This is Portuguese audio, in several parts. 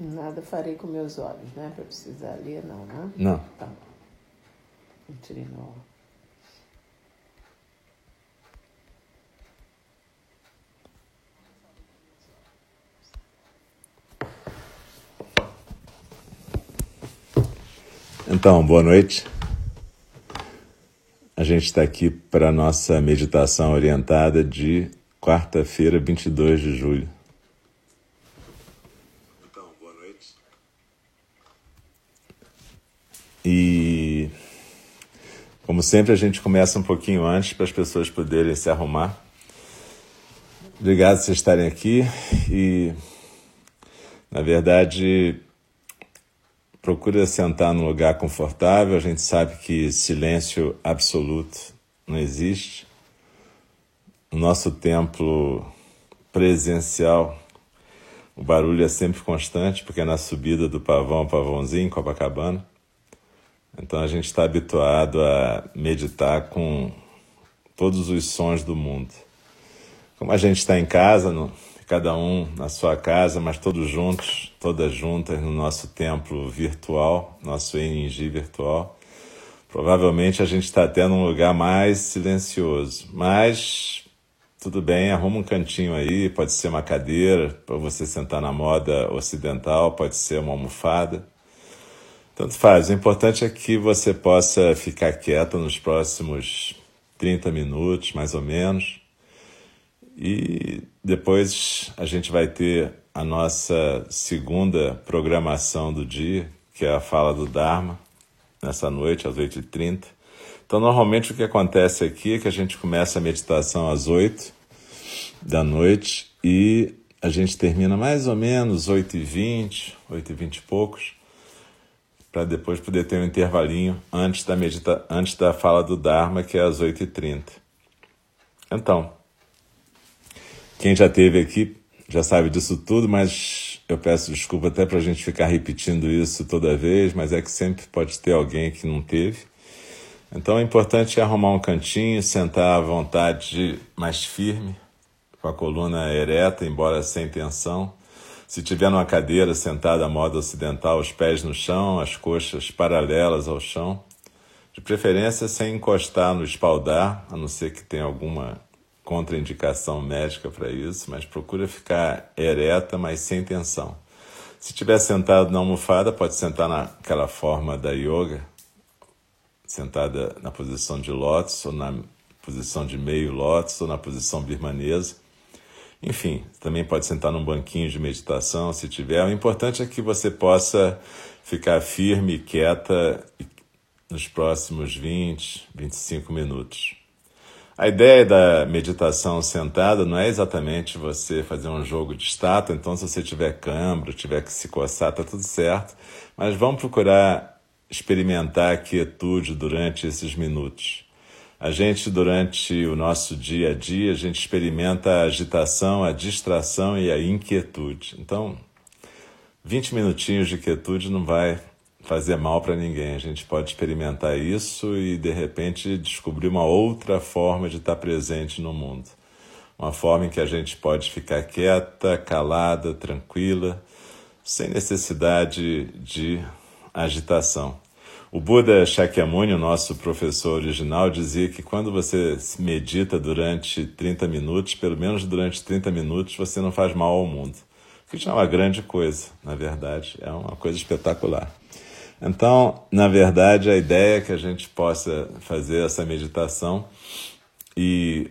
Nada farei com meus olhos, né? Para precisar ler, não, né? Não. Tá. Entrei no. Então, boa noite. A gente está aqui para a nossa meditação orientada de quarta-feira, 22 de julho. Então, boa noite. E, como sempre, a gente começa um pouquinho antes para as pessoas poderem se arrumar. Obrigado por vocês estarem aqui e, na verdade, procura sentar num lugar confortável. A gente sabe que silêncio absoluto não existe. No nosso templo presencial, o barulho é sempre constante, porque é na subida do pavão, pavãozinho, Copacabana. Então a gente está habituado a meditar com todos os sons do mundo. Como a gente está em casa, no, cada um na sua casa, mas todos juntos, todas juntas no nosso templo virtual, nosso NG virtual. Provavelmente a gente está até num lugar mais silencioso, mas tudo bem, arruma um cantinho aí, pode ser uma cadeira para você sentar na moda ocidental, pode ser uma almofada. Tanto faz, o importante é que você possa ficar quieto nos próximos 30 minutos, mais ou menos. E depois a gente vai ter a nossa segunda programação do dia, que é a fala do Dharma, nessa noite, às 8h30. Então, normalmente o que acontece aqui é que a gente começa a meditação às 8 da noite e a gente termina mais ou menos 8h20, 8h20 e poucos, para depois poder ter um intervalinho antes da, medita antes da fala do Dharma, que é às 8h30. Então, quem já teve aqui já sabe disso tudo, mas eu peço desculpa até para a gente ficar repetindo isso toda vez, mas é que sempre pode ter alguém que não teve. Então é importante arrumar um cantinho, sentar à vontade mais firme, com a coluna ereta, embora sem tensão. Se tiver numa cadeira sentada à moda ocidental, os pés no chão, as coxas paralelas ao chão, de preferência sem encostar no espaldar, a não ser que tenha alguma contraindicação médica para isso, mas procura ficar ereta, mas sem tensão. Se estiver sentado na almofada, pode sentar naquela forma da yoga, sentada na posição de lótus, ou na posição de meio lótus, ou na posição birmanesa. Enfim, também pode sentar num banquinho de meditação, se tiver. O importante é que você possa ficar firme e quieta nos próximos 20, 25 minutos. A ideia da meditação sentada não é exatamente você fazer um jogo de estátua, então se você tiver câmbio, tiver que se coçar, tá tudo certo, mas vamos procurar experimentar a quietude durante esses minutos. A gente, durante o nosso dia a dia, a gente experimenta a agitação, a distração e a inquietude. Então, 20 minutinhos de quietude não vai fazer mal para ninguém. A gente pode experimentar isso e de repente descobrir uma outra forma de estar presente no mundo. Uma forma em que a gente pode ficar quieta, calada, tranquila, sem necessidade de agitação. O Buda Shakyamuni, o nosso professor original, dizia que quando você medita durante 30 minutos, pelo menos durante 30 minutos, você não faz mal ao mundo. O que é uma grande coisa, na verdade, é uma coisa espetacular. Então, na verdade, a ideia é que a gente possa fazer essa meditação e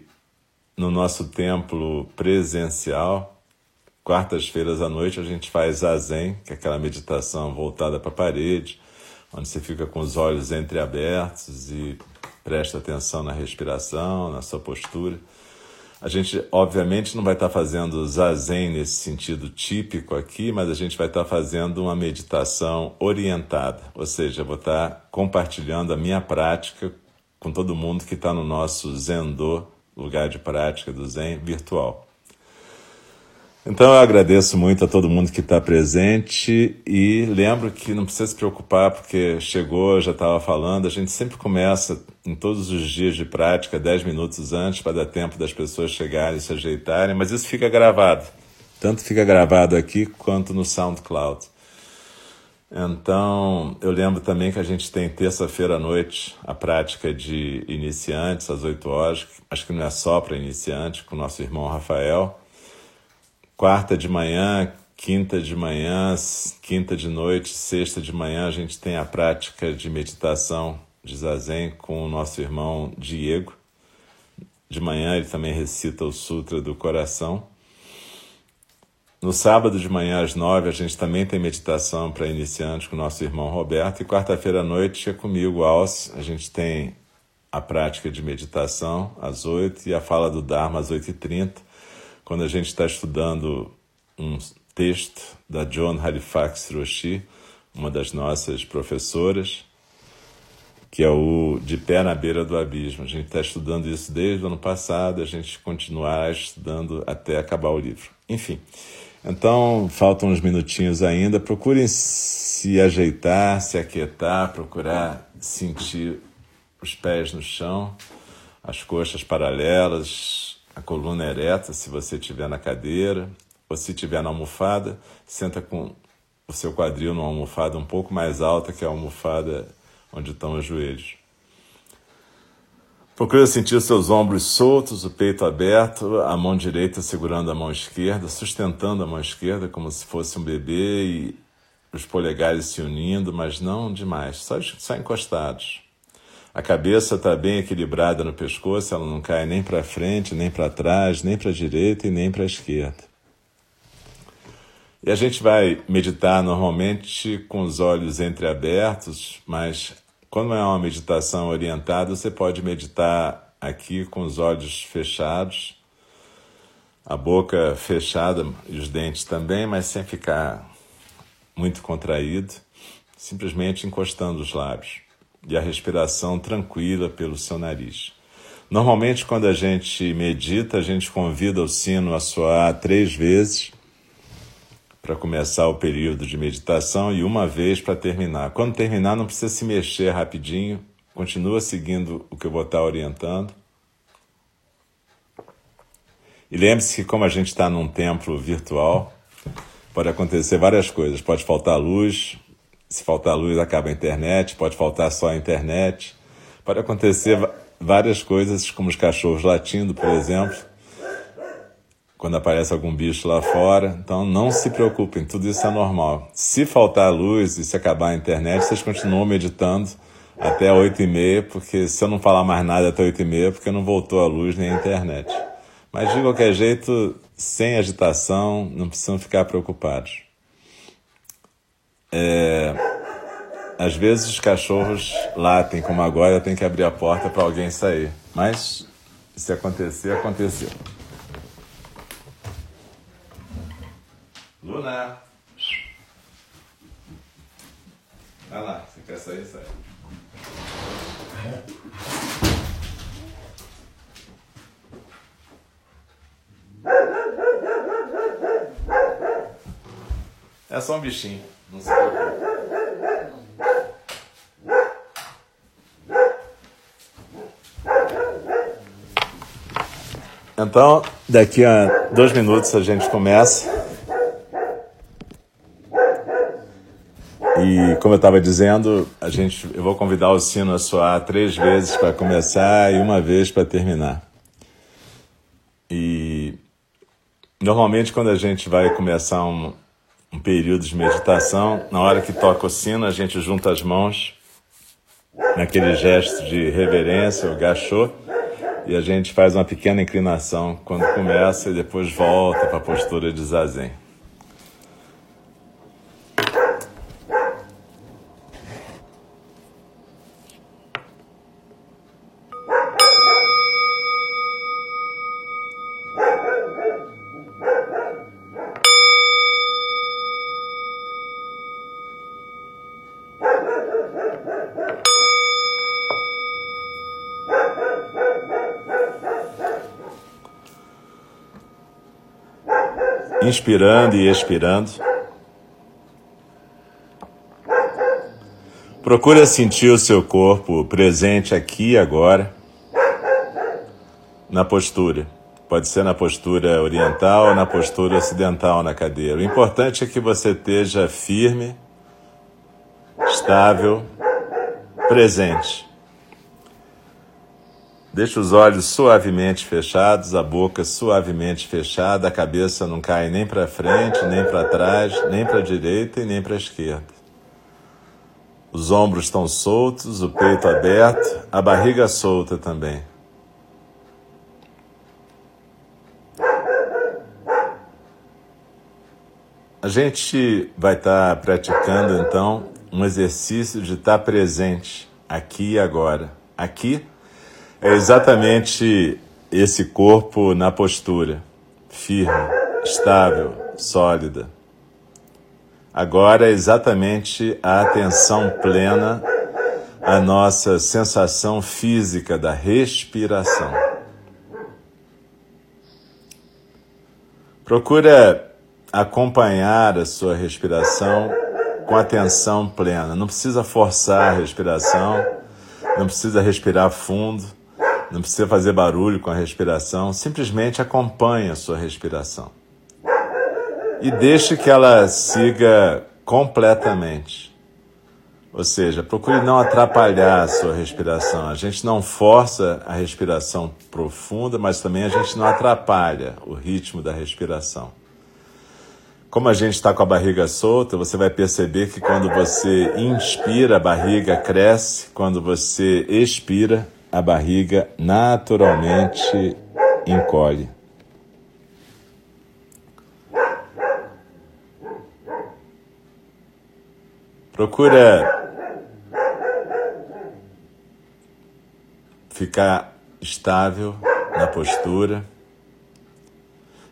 no nosso templo presencial, quartas-feiras à noite, a gente faz zazen, que é aquela meditação voltada para a parede, onde você fica com os olhos entreabertos e presta atenção na respiração, na sua postura. A gente, obviamente, não vai estar fazendo zazen nesse sentido típico aqui, mas a gente vai estar fazendo uma meditação orientada, ou seja, vou estar compartilhando a minha prática com todo mundo que está no nosso Zendô, lugar de prática do Zen virtual. Então eu agradeço muito a todo mundo que está presente e lembro que não precisa se preocupar porque chegou, já estava falando, a gente sempre começa em todos os dias de prática 10 minutos antes para dar tempo das pessoas chegarem e se ajeitarem, mas isso fica gravado. Tanto fica gravado aqui quanto no SoundCloud. Então, eu lembro também que a gente tem terça-feira à noite a prática de iniciantes às 8 horas. Acho que não é só para iniciantes, com o nosso irmão Rafael. Quarta de manhã, quinta de manhã, quinta de noite, sexta de manhã, a gente tem a prática de meditação de Zazen com o nosso irmão Diego. De manhã ele também recita o Sutra do Coração. No sábado de manhã, às nove, a gente também tem meditação para iniciantes com o nosso irmão Roberto. E quarta-feira à noite é comigo, Alce. A gente tem a prática de meditação às oito e a fala do Dharma às oito e trinta, quando a gente está estudando um texto da John Halifax Roshi, uma das nossas professoras, que é o De Pé na Beira do Abismo. A gente está estudando isso desde o ano passado, a gente continuará estudando até acabar o livro. Enfim. Então, faltam uns minutinhos ainda. Procurem se ajeitar, se aquietar, procurar sentir os pés no chão, as coxas paralelas, a coluna ereta, se você estiver na cadeira, ou se estiver na almofada, senta com o seu quadril numa almofada um pouco mais alta que a almofada onde estão os joelhos. Procure sentir seus ombros soltos, o peito aberto, a mão direita segurando a mão esquerda, sustentando a mão esquerda como se fosse um bebê e os polegares se unindo, mas não demais, só, só encostados. A cabeça está bem equilibrada no pescoço, ela não cai nem para frente, nem para trás, nem para a direita e nem para a esquerda. E a gente vai meditar normalmente com os olhos entreabertos, mas quando é uma meditação orientada, você pode meditar aqui com os olhos fechados, a boca fechada e os dentes também, mas sem ficar muito contraído, simplesmente encostando os lábios e a respiração tranquila pelo seu nariz. Normalmente, quando a gente medita, a gente convida o sino a soar três vezes para começar o período de meditação e uma vez para terminar. Quando terminar, não precisa se mexer rapidinho, continua seguindo o que eu vou estar orientando. E lembre-se que, como a gente está num templo virtual, pode acontecer várias coisas. Pode faltar luz, se faltar luz, acaba a internet, pode faltar só a internet. Pode acontecer várias coisas, como os cachorros latindo, por exemplo quando aparece algum bicho lá fora. Então não se preocupem, tudo isso é normal. Se faltar luz e se acabar a internet, vocês continuam meditando até 8 e meia, porque se eu não falar mais nada até 8 e meia, porque não voltou a luz nem a internet. Mas de qualquer jeito, sem agitação, não precisam ficar preocupados. É... Às vezes os cachorros latem, como agora, tem que abrir a porta para alguém sair. Mas se acontecer, aconteceu. Luna! Vai lá, você quer sair, sai. É só um bichinho, não se. Então, daqui a dois minutos a gente começa. E como eu estava dizendo, a gente, eu vou convidar o sino a soar três vezes para começar e uma vez para terminar. E normalmente quando a gente vai começar um, um período de meditação, na hora que toca o sino, a gente junta as mãos naquele gesto de reverência, o gachô, e a gente faz uma pequena inclinação quando começa e depois volta para a postura de zazen. Inspirando e expirando. Procure sentir o seu corpo presente aqui e agora, na postura. Pode ser na postura oriental ou na postura ocidental na cadeira. O importante é que você esteja firme, estável, presente. Deixa os olhos suavemente fechados, a boca suavemente fechada, a cabeça não cai nem para frente, nem para trás, nem para a direita e nem para a esquerda. Os ombros estão soltos, o peito aberto, a barriga solta também. A gente vai estar tá praticando então um exercício de estar tá presente aqui e agora. Aqui é exatamente esse corpo na postura, firme, estável, sólida. Agora é exatamente a atenção plena à nossa sensação física da respiração. Procura acompanhar a sua respiração com atenção plena. Não precisa forçar a respiração, não precisa respirar fundo, não precisa fazer barulho com a respiração, simplesmente acompanhe a sua respiração. E deixe que ela siga completamente. Ou seja, procure não atrapalhar a sua respiração. A gente não força a respiração profunda, mas também a gente não atrapalha o ritmo da respiração. Como a gente está com a barriga solta, você vai perceber que quando você inspira, a barriga cresce, quando você expira, a barriga naturalmente encolhe. Procura ficar estável na postura.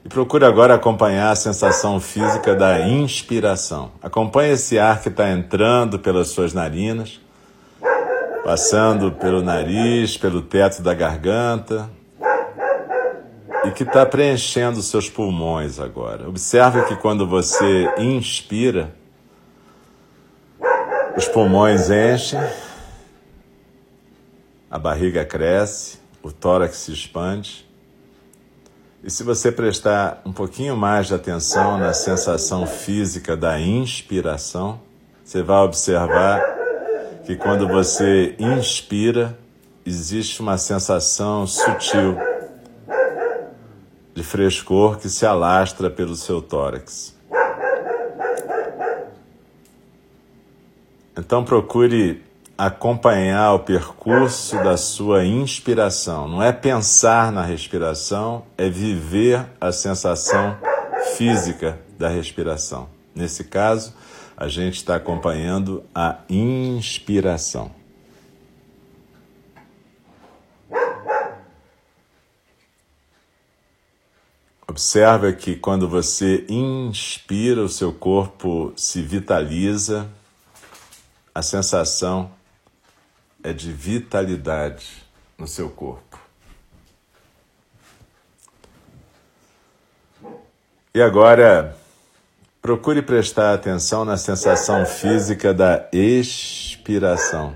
E procure agora acompanhar a sensação física da inspiração. Acompanhe esse ar que está entrando pelas suas narinas, passando pelo nariz, pelo teto da garganta e que está preenchendo seus pulmões agora. Observe que quando você inspira, os pulmões enchem, a barriga cresce, o tórax se expande. E se você prestar um pouquinho mais de atenção na sensação física da inspiração, você vai observar que quando você inspira, existe uma sensação sutil de frescor que se alastra pelo seu tórax. Então procure acompanhar o percurso da sua inspiração. Não é pensar na respiração, é viver a sensação física da respiração. Nesse caso, a gente está acompanhando a inspiração. Observa que quando você inspira, o seu corpo se vitaliza, a sensação é de vitalidade no seu corpo. E agora, procure prestar atenção na sensação física da expiração.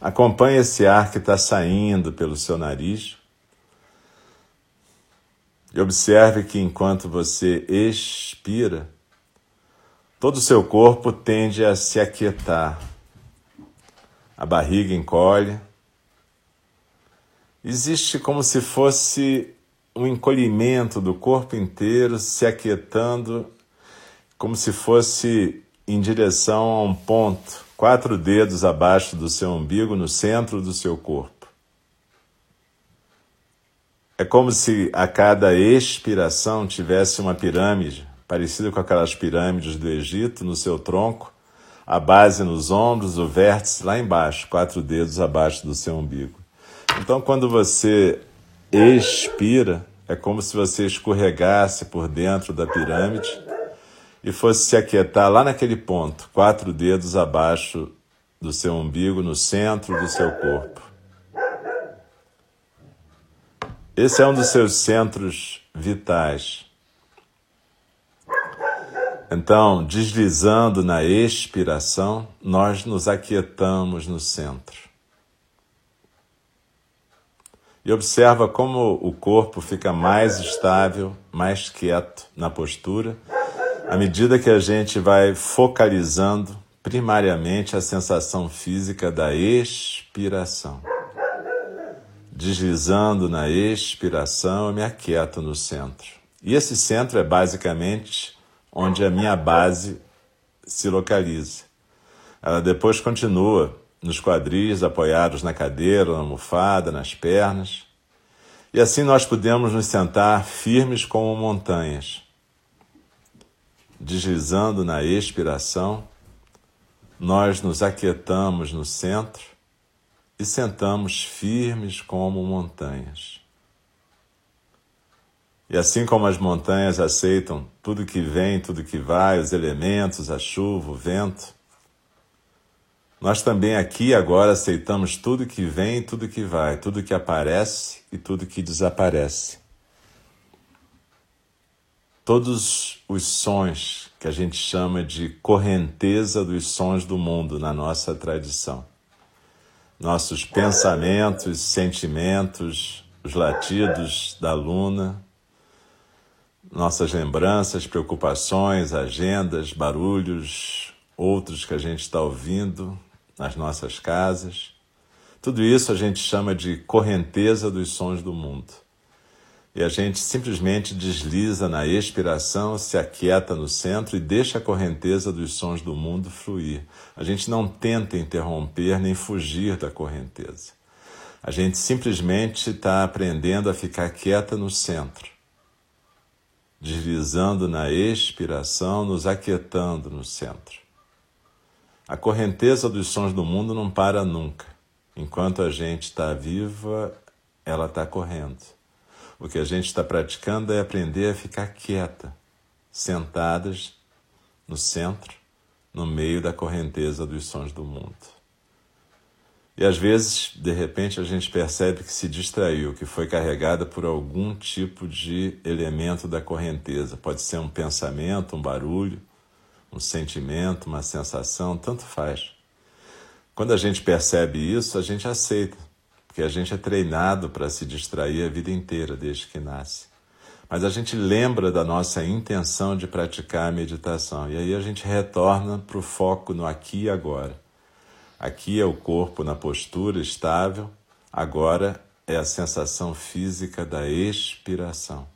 Acompanhe esse ar que está saindo pelo seu nariz e observe que enquanto você expira, todo o seu corpo tende a se aquietar a barriga encolhe. Existe como se fosse um encolhimento do corpo inteiro se aquietando, como se fosse em direção a um ponto, quatro dedos abaixo do seu umbigo, no centro do seu corpo. É como se a cada expiração tivesse uma pirâmide, parecida com aquelas pirâmides do Egito, no seu tronco, a base nos ombros, o vértice lá embaixo, quatro dedos abaixo do seu umbigo. Então, quando você expira, é como se você escorregasse por dentro da pirâmide e fosse se aquietar lá naquele ponto, quatro dedos abaixo do seu umbigo, no centro do seu corpo. Esse é um dos seus centros vitais. Então, deslizando na expiração, nós nos aquietamos no centro. E observa como o corpo fica mais estável, mais quieto na postura, À medida que a gente vai focalizando primariamente a sensação física da expiração. Deslizando na expiração, eu me aquieto no centro. E esse centro é basicamente onde a minha base se localiza. Ela depois continua nos quadris, apoiados na cadeira, na almofada, nas pernas. E assim nós podemos nos sentar firmes como montanhas, deslizando na expiração, nós nos aquietamos no centro e sentamos firmes como montanhas. E assim como as montanhas aceitam tudo que vem, tudo que vai, os elementos, a chuva, o vento, nós também aqui agora aceitamos tudo que vem tudo que vai, tudo que aparece e tudo que desaparece. Todos os sons que a gente chama de correnteza dos sons do mundo na nossa tradição. Nossos pensamentos, sentimentos, os latidos da luna, nossas lembranças, preocupações, agendas, barulhos, outros que a gente está ouvindo, nas nossas casas. Tudo isso a gente chama de correnteza dos sons do mundo. E a gente simplesmente desliza na expiração, se aquieta no centro e deixa a correnteza dos sons do mundo fluir. A gente não tenta interromper nem fugir da correnteza. A gente simplesmente está aprendendo a ficar quieta no centro, deslizando na expiração, nos aquietando no centro. A correnteza dos sons do mundo não para nunca. Enquanto a gente está viva, ela está correndo. O que a gente está praticando é aprender a ficar quieta, sentadas no centro, no meio da correnteza dos sons do mundo. E às vezes, de repente, a gente percebe que se distraiu, que foi carregada por algum tipo de elemento da correnteza. Pode ser um pensamento, um barulho, um sentimento, uma sensação, tanto faz. Quando a gente percebe isso, a gente aceita, porque a gente é treinado para se distrair a vida inteira, desde que nasce. Mas a gente lembra da nossa intenção de praticar a meditação, e aí a gente retorna para o foco no aqui e agora. Aqui é o corpo na postura estável, agora é a sensação física da expiração.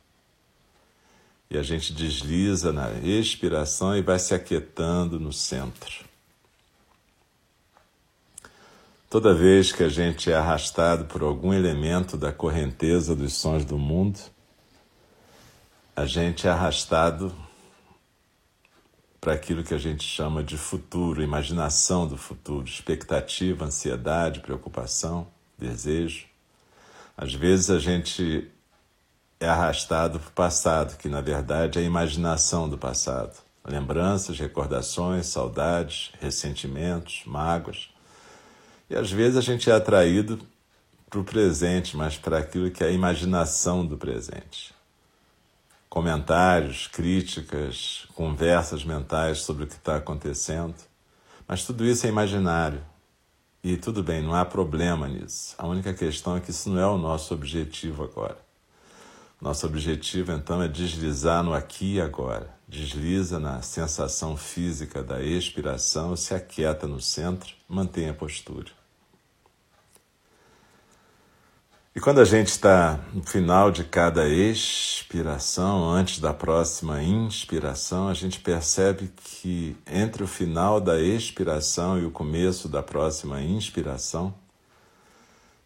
E a gente desliza na expiração e vai se aquietando no centro. Toda vez que a gente é arrastado por algum elemento da correnteza dos sons do mundo, a gente é arrastado para aquilo que a gente chama de futuro, imaginação do futuro, expectativa, ansiedade, preocupação, desejo. Às vezes a gente é arrastado para o passado, que na verdade é a imaginação do passado. Lembranças, recordações, saudades, ressentimentos, mágoas. E às vezes a gente é atraído para o presente, mas para aquilo que é a imaginação do presente. Comentários, críticas, conversas mentais sobre o que está acontecendo. Mas tudo isso é imaginário. E tudo bem, não há problema nisso. A única questão é que isso não é o nosso objetivo agora. Nosso objetivo então é deslizar no aqui e agora. Desliza na sensação física da expiração, se aquieta no centro, mantém a postura. E quando a gente está no final de cada expiração, antes da próxima inspiração, a gente percebe que entre o final da expiração e o começo da próxima inspiração,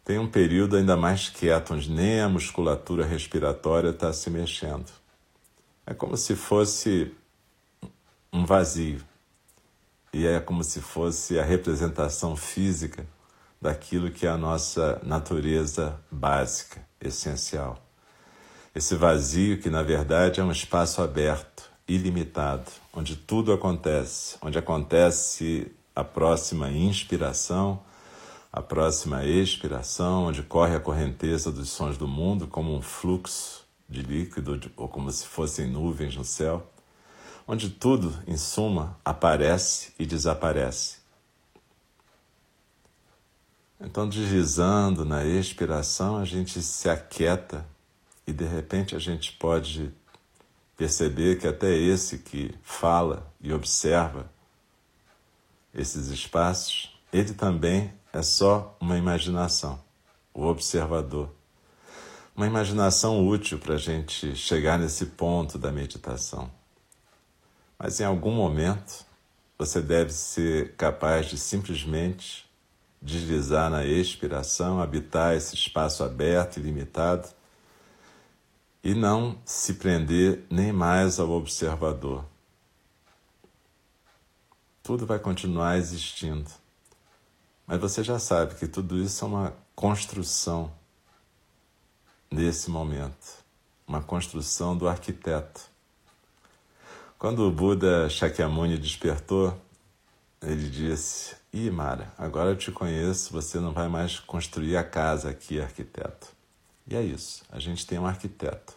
tem um período ainda mais quieto, onde nem a musculatura respiratória está se mexendo. É como se fosse um vazio. E é como se fosse a representação física daquilo que é a nossa natureza básica, essencial. Esse vazio que, na verdade, é um espaço aberto, ilimitado, onde tudo acontece, onde acontece a próxima inspiração a próxima expiração, onde corre a correnteza dos sons do mundo como um fluxo de líquido ou como se fossem nuvens no céu, onde tudo, em suma, aparece e desaparece. Então, deslizando na expiração, a gente se aquieta e de repente a gente pode perceber que até esse que fala e observa esses espaços, ele também é só uma imaginação, o observador. Uma imaginação útil para a gente chegar nesse ponto da meditação. Mas em algum momento você deve ser capaz de simplesmente deslizar na expiração, habitar esse espaço aberto e limitado e não se prender nem mais ao observador. Tudo vai continuar existindo. Mas você já sabe que tudo isso é uma construção nesse momento uma construção do arquiteto. Quando o Buda Shakyamuni despertou, ele disse: Ih, Mara, agora eu te conheço, você não vai mais construir a casa aqui, arquiteto. E é isso, a gente tem um arquiteto.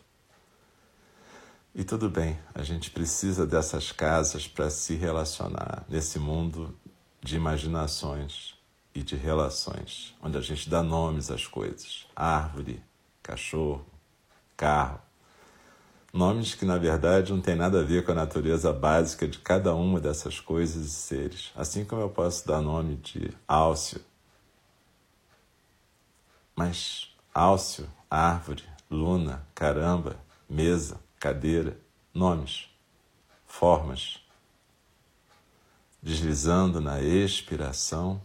E tudo bem, a gente precisa dessas casas para se relacionar nesse mundo de imaginações e de relações, onde a gente dá nomes às coisas: árvore, cachorro, carro. Nomes que na verdade não têm nada a ver com a natureza básica de cada uma dessas coisas e seres. Assim como eu posso dar nome de Álcio. Mas Álcio, árvore, luna, caramba, mesa, cadeira, nomes, formas. Deslizando na expiração,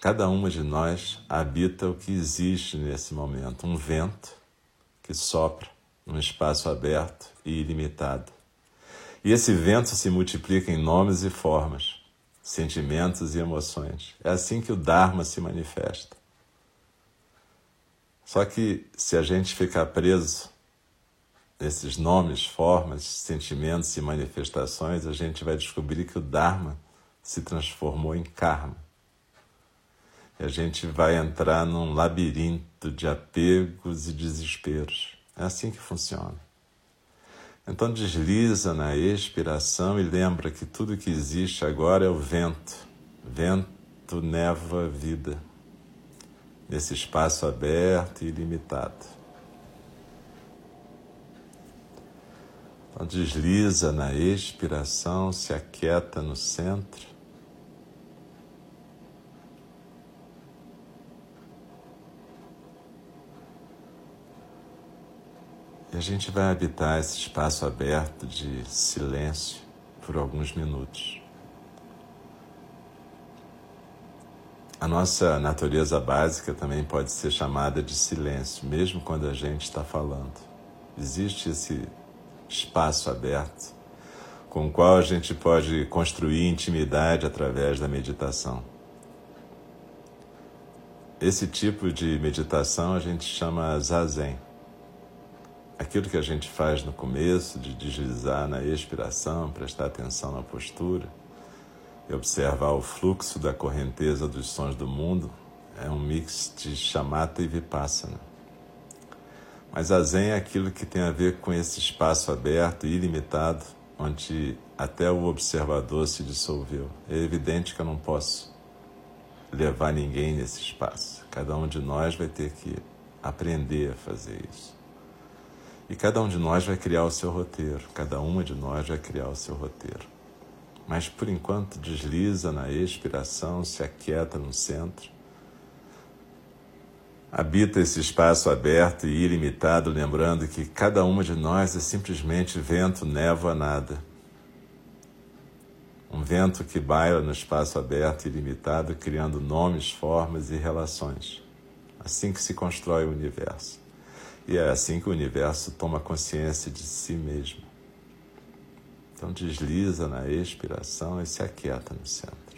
cada uma de nós habita o que existe nesse momento, um vento que sopra num espaço aberto e ilimitado. E esse vento se multiplica em nomes e formas, sentimentos e emoções. É assim que o Dharma se manifesta. Só que se a gente ficar preso nesses nomes, formas, sentimentos e manifestações, a gente vai descobrir que o Dharma se transformou em karma. E a gente vai entrar num labirinto de apegos e desesperos. É assim que funciona. Então desliza na expiração e lembra que tudo que existe agora é o vento. Vento, névoa, vida. Nesse espaço aberto e ilimitado. Então desliza na expiração, se aquieta no centro. A gente vai habitar esse espaço aberto de silêncio por alguns minutos. A nossa natureza básica também pode ser chamada de silêncio, mesmo quando a gente está falando. Existe esse espaço aberto com o qual a gente pode construir intimidade através da meditação. Esse tipo de meditação a gente chama zazen. Aquilo que a gente faz no começo, de deslizar na expiração, prestar atenção na postura e observar o fluxo da correnteza dos sons do mundo, é um mix de chamata e vipassana. Mas a Zen é aquilo que tem a ver com esse espaço aberto e ilimitado, onde até o observador se dissolveu. É evidente que eu não posso levar ninguém nesse espaço. Cada um de nós vai ter que aprender a fazer isso. E cada um de nós vai criar o seu roteiro, cada uma de nós vai criar o seu roteiro. Mas por enquanto desliza na expiração, se aquieta no centro habita esse espaço aberto e ilimitado, lembrando que cada uma de nós é simplesmente vento, névoa, nada. Um vento que baila no espaço aberto e ilimitado, criando nomes, formas e relações. Assim que se constrói o universo. E é assim que o universo toma consciência de si mesmo. Então desliza na expiração e se aquieta no centro.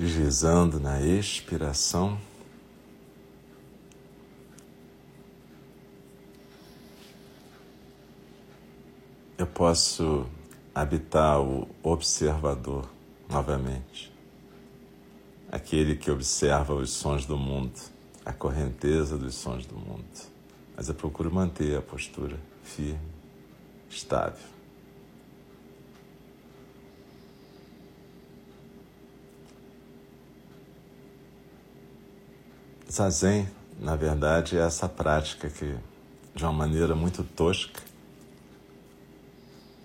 Deslizando na expiração. Eu posso habitar o observador novamente, aquele que observa os sons do mundo, a correnteza dos sons do mundo. Mas eu procuro manter a postura firme, estável. Zazen, na verdade, é essa prática que, de uma maneira muito tosca,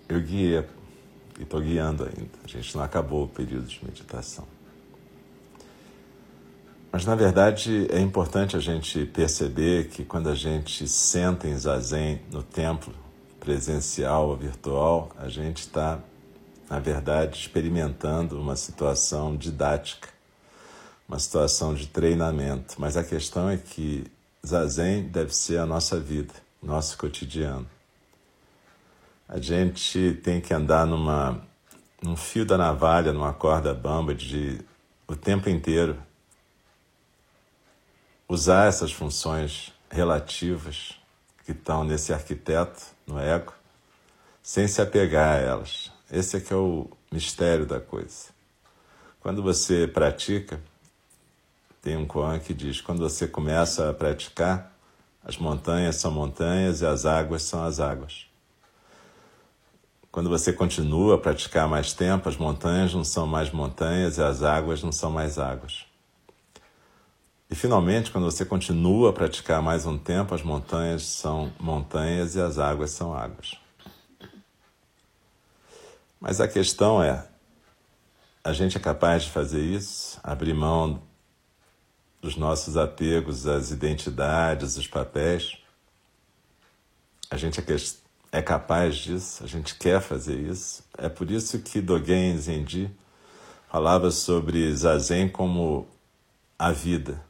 eu guiei e estou guiando ainda. A gente não acabou o período de meditação. Mas, na verdade, é importante a gente perceber que quando a gente senta em zazen no templo, presencial ou virtual, a gente está, na verdade, experimentando uma situação didática uma situação de treinamento, mas a questão é que zazen deve ser a nossa vida, nosso cotidiano. A gente tem que andar numa num fio da navalha, numa corda bamba de o tempo inteiro usar essas funções relativas que estão nesse arquiteto, no ego, sem se apegar a elas. Esse é que é o mistério da coisa. Quando você pratica, tem um koan que diz: quando você começa a praticar, as montanhas são montanhas e as águas são as águas. Quando você continua a praticar mais tempo, as montanhas não são mais montanhas e as águas não são mais águas. E finalmente, quando você continua a praticar mais um tempo, as montanhas são montanhas e as águas são águas. Mas a questão é: a gente é capaz de fazer isso? Abrir mão dos nossos apegos às identidades, os papéis. A gente é, é capaz disso, a gente quer fazer isso. É por isso que Dogen Zenji falava sobre Zazen como a vida.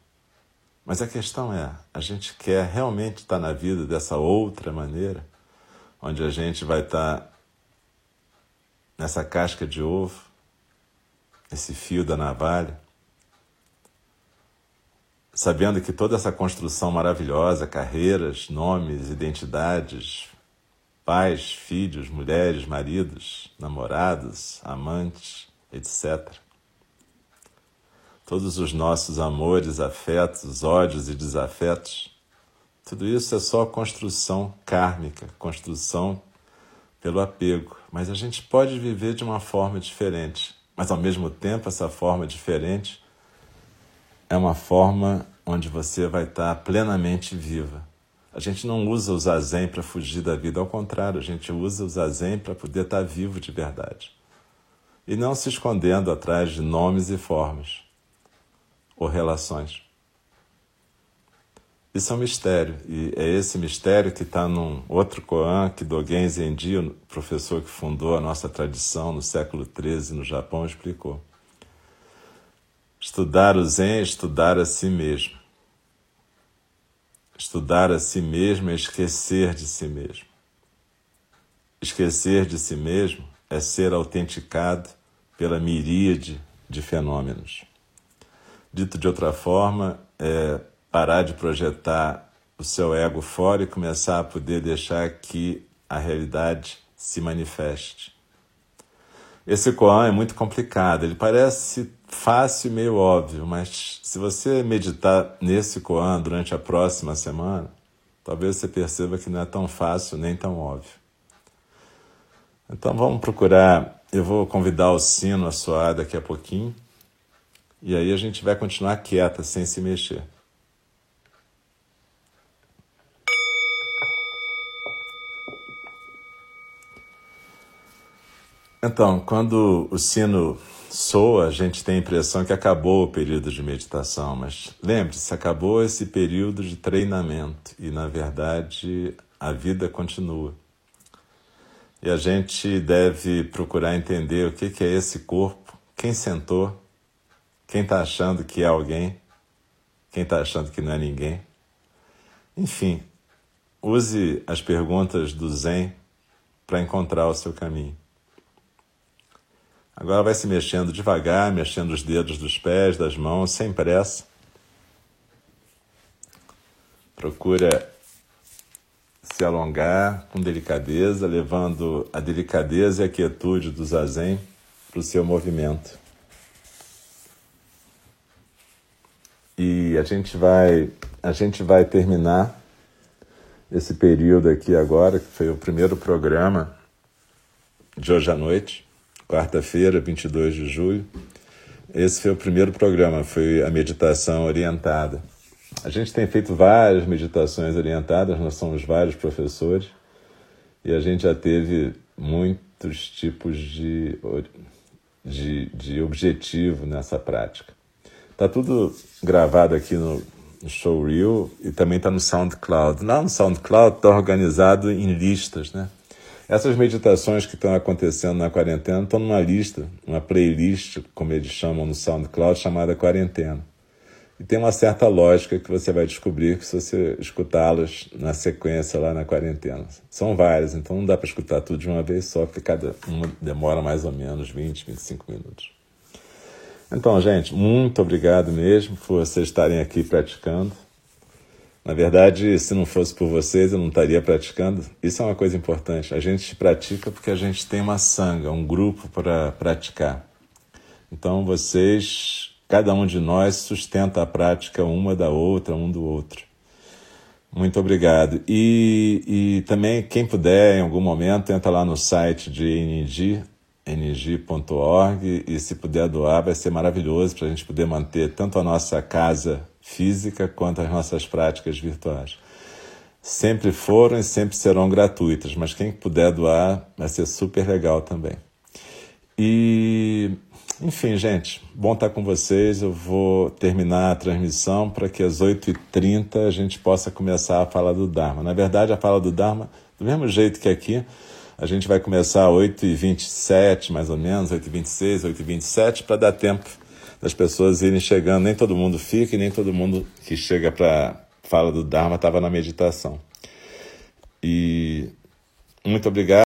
Mas a questão é, a gente quer realmente estar na vida dessa outra maneira, onde a gente vai estar nessa casca de ovo, esse fio da navalha, sabendo que toda essa construção maravilhosa, carreiras, nomes, identidades, pais, filhos, mulheres, maridos, namorados, amantes, etc. Todos os nossos amores, afetos, ódios e desafetos, tudo isso é só construção kármica, construção pelo apego. Mas a gente pode viver de uma forma diferente, mas ao mesmo tempo essa forma diferente é uma forma onde você vai estar plenamente viva. A gente não usa o zazen para fugir da vida, ao contrário, a gente usa o zazen para poder estar vivo de verdade. E não se escondendo atrás de nomes e formas ou relações. Isso é um mistério, e é esse mistério que está num outro koan que Dogen Zenji, o professor que fundou a nossa tradição no século XIII no Japão, explicou. Estudar o Zen é estudar a si mesmo. Estudar a si mesmo é esquecer de si mesmo. Esquecer de si mesmo é ser autenticado pela miríade de fenômenos. Dito de outra forma, é parar de projetar o seu ego fora e começar a poder deixar que a realidade se manifeste. Esse koan é muito complicado, ele parece fácil e meio óbvio, mas se você meditar nesse koan durante a próxima semana, talvez você perceba que não é tão fácil nem tão óbvio. Então vamos procurar, eu vou convidar o sino a soar daqui a pouquinho, e aí a gente vai continuar quieta, sem se mexer. Então, quando o sino soa, a gente tem a impressão que acabou o período de meditação, mas lembre-se, acabou esse período de treinamento e, na verdade, a vida continua. E a gente deve procurar entender o que é esse corpo, quem sentou, quem está achando que é alguém, quem está achando que não é ninguém. Enfim, use as perguntas do Zen para encontrar o seu caminho. Agora vai se mexendo devagar, mexendo os dedos dos pés, das mãos, sem pressa. Procura se alongar com delicadeza, levando a delicadeza e a quietude do zazen para o seu movimento. E a gente vai a gente vai terminar esse período aqui agora, que foi o primeiro programa de hoje à noite, quarta-feira, 22 de julho. Esse foi o primeiro programa, foi a meditação orientada. A gente tem feito várias meditações orientadas, nós somos vários professores e a gente já teve muitos tipos de, de, de objetivo nessa prática. Está tudo gravado aqui no, Showreel e também está no SoundCloud. Lá no SoundCloud está organizado em listas, né? Essas meditações que estão acontecendo na quarentena estão numa lista, uma playlist, como eles chamam no SoundCloud, chamada Quarentena. E tem uma certa lógica que você vai descobrir se você escutá-las na sequência lá na quarentena. São várias, então não dá para escutar tudo de uma vez só, porque cada uma demora mais ou menos 20, 25 minutos. Então, gente, muito obrigado mesmo por vocês estarem aqui praticando. Na verdade, se não fosse por vocês, eu não estaria praticando. Isso é uma coisa importante. A gente pratica porque a gente tem uma sanga, um grupo para praticar. Então, vocês Cada um de nós sustenta a prática uma da outra, um do outro. Muito obrigado. E, e também, quem puder, em algum momento, entra lá no site de NG, ng.org, e se puder doar, vai ser maravilhoso para a gente poder manter tanto a nossa casa física quanto as nossas práticas virtuais. Sempre foram e sempre serão gratuitas, mas quem puder doar vai ser super legal também. E enfim, gente, bom estar com vocês. Eu vou terminar a transmissão para que às 8h30 a gente possa começar a fala do Dharma. Na verdade, a fala do Dharma, do mesmo jeito que aqui, a gente vai começar às 8h27, mais ou menos, 8h26, 8h27, para dar tempo das pessoas irem chegando. Nem todo mundo fica e nem todo mundo que chega para fala do Dharma estava na meditação. E muito obrigado.